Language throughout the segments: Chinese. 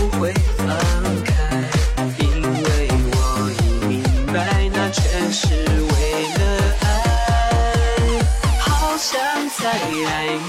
不会放开因为我已明白那全是为了爱。好想再爱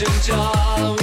挣扎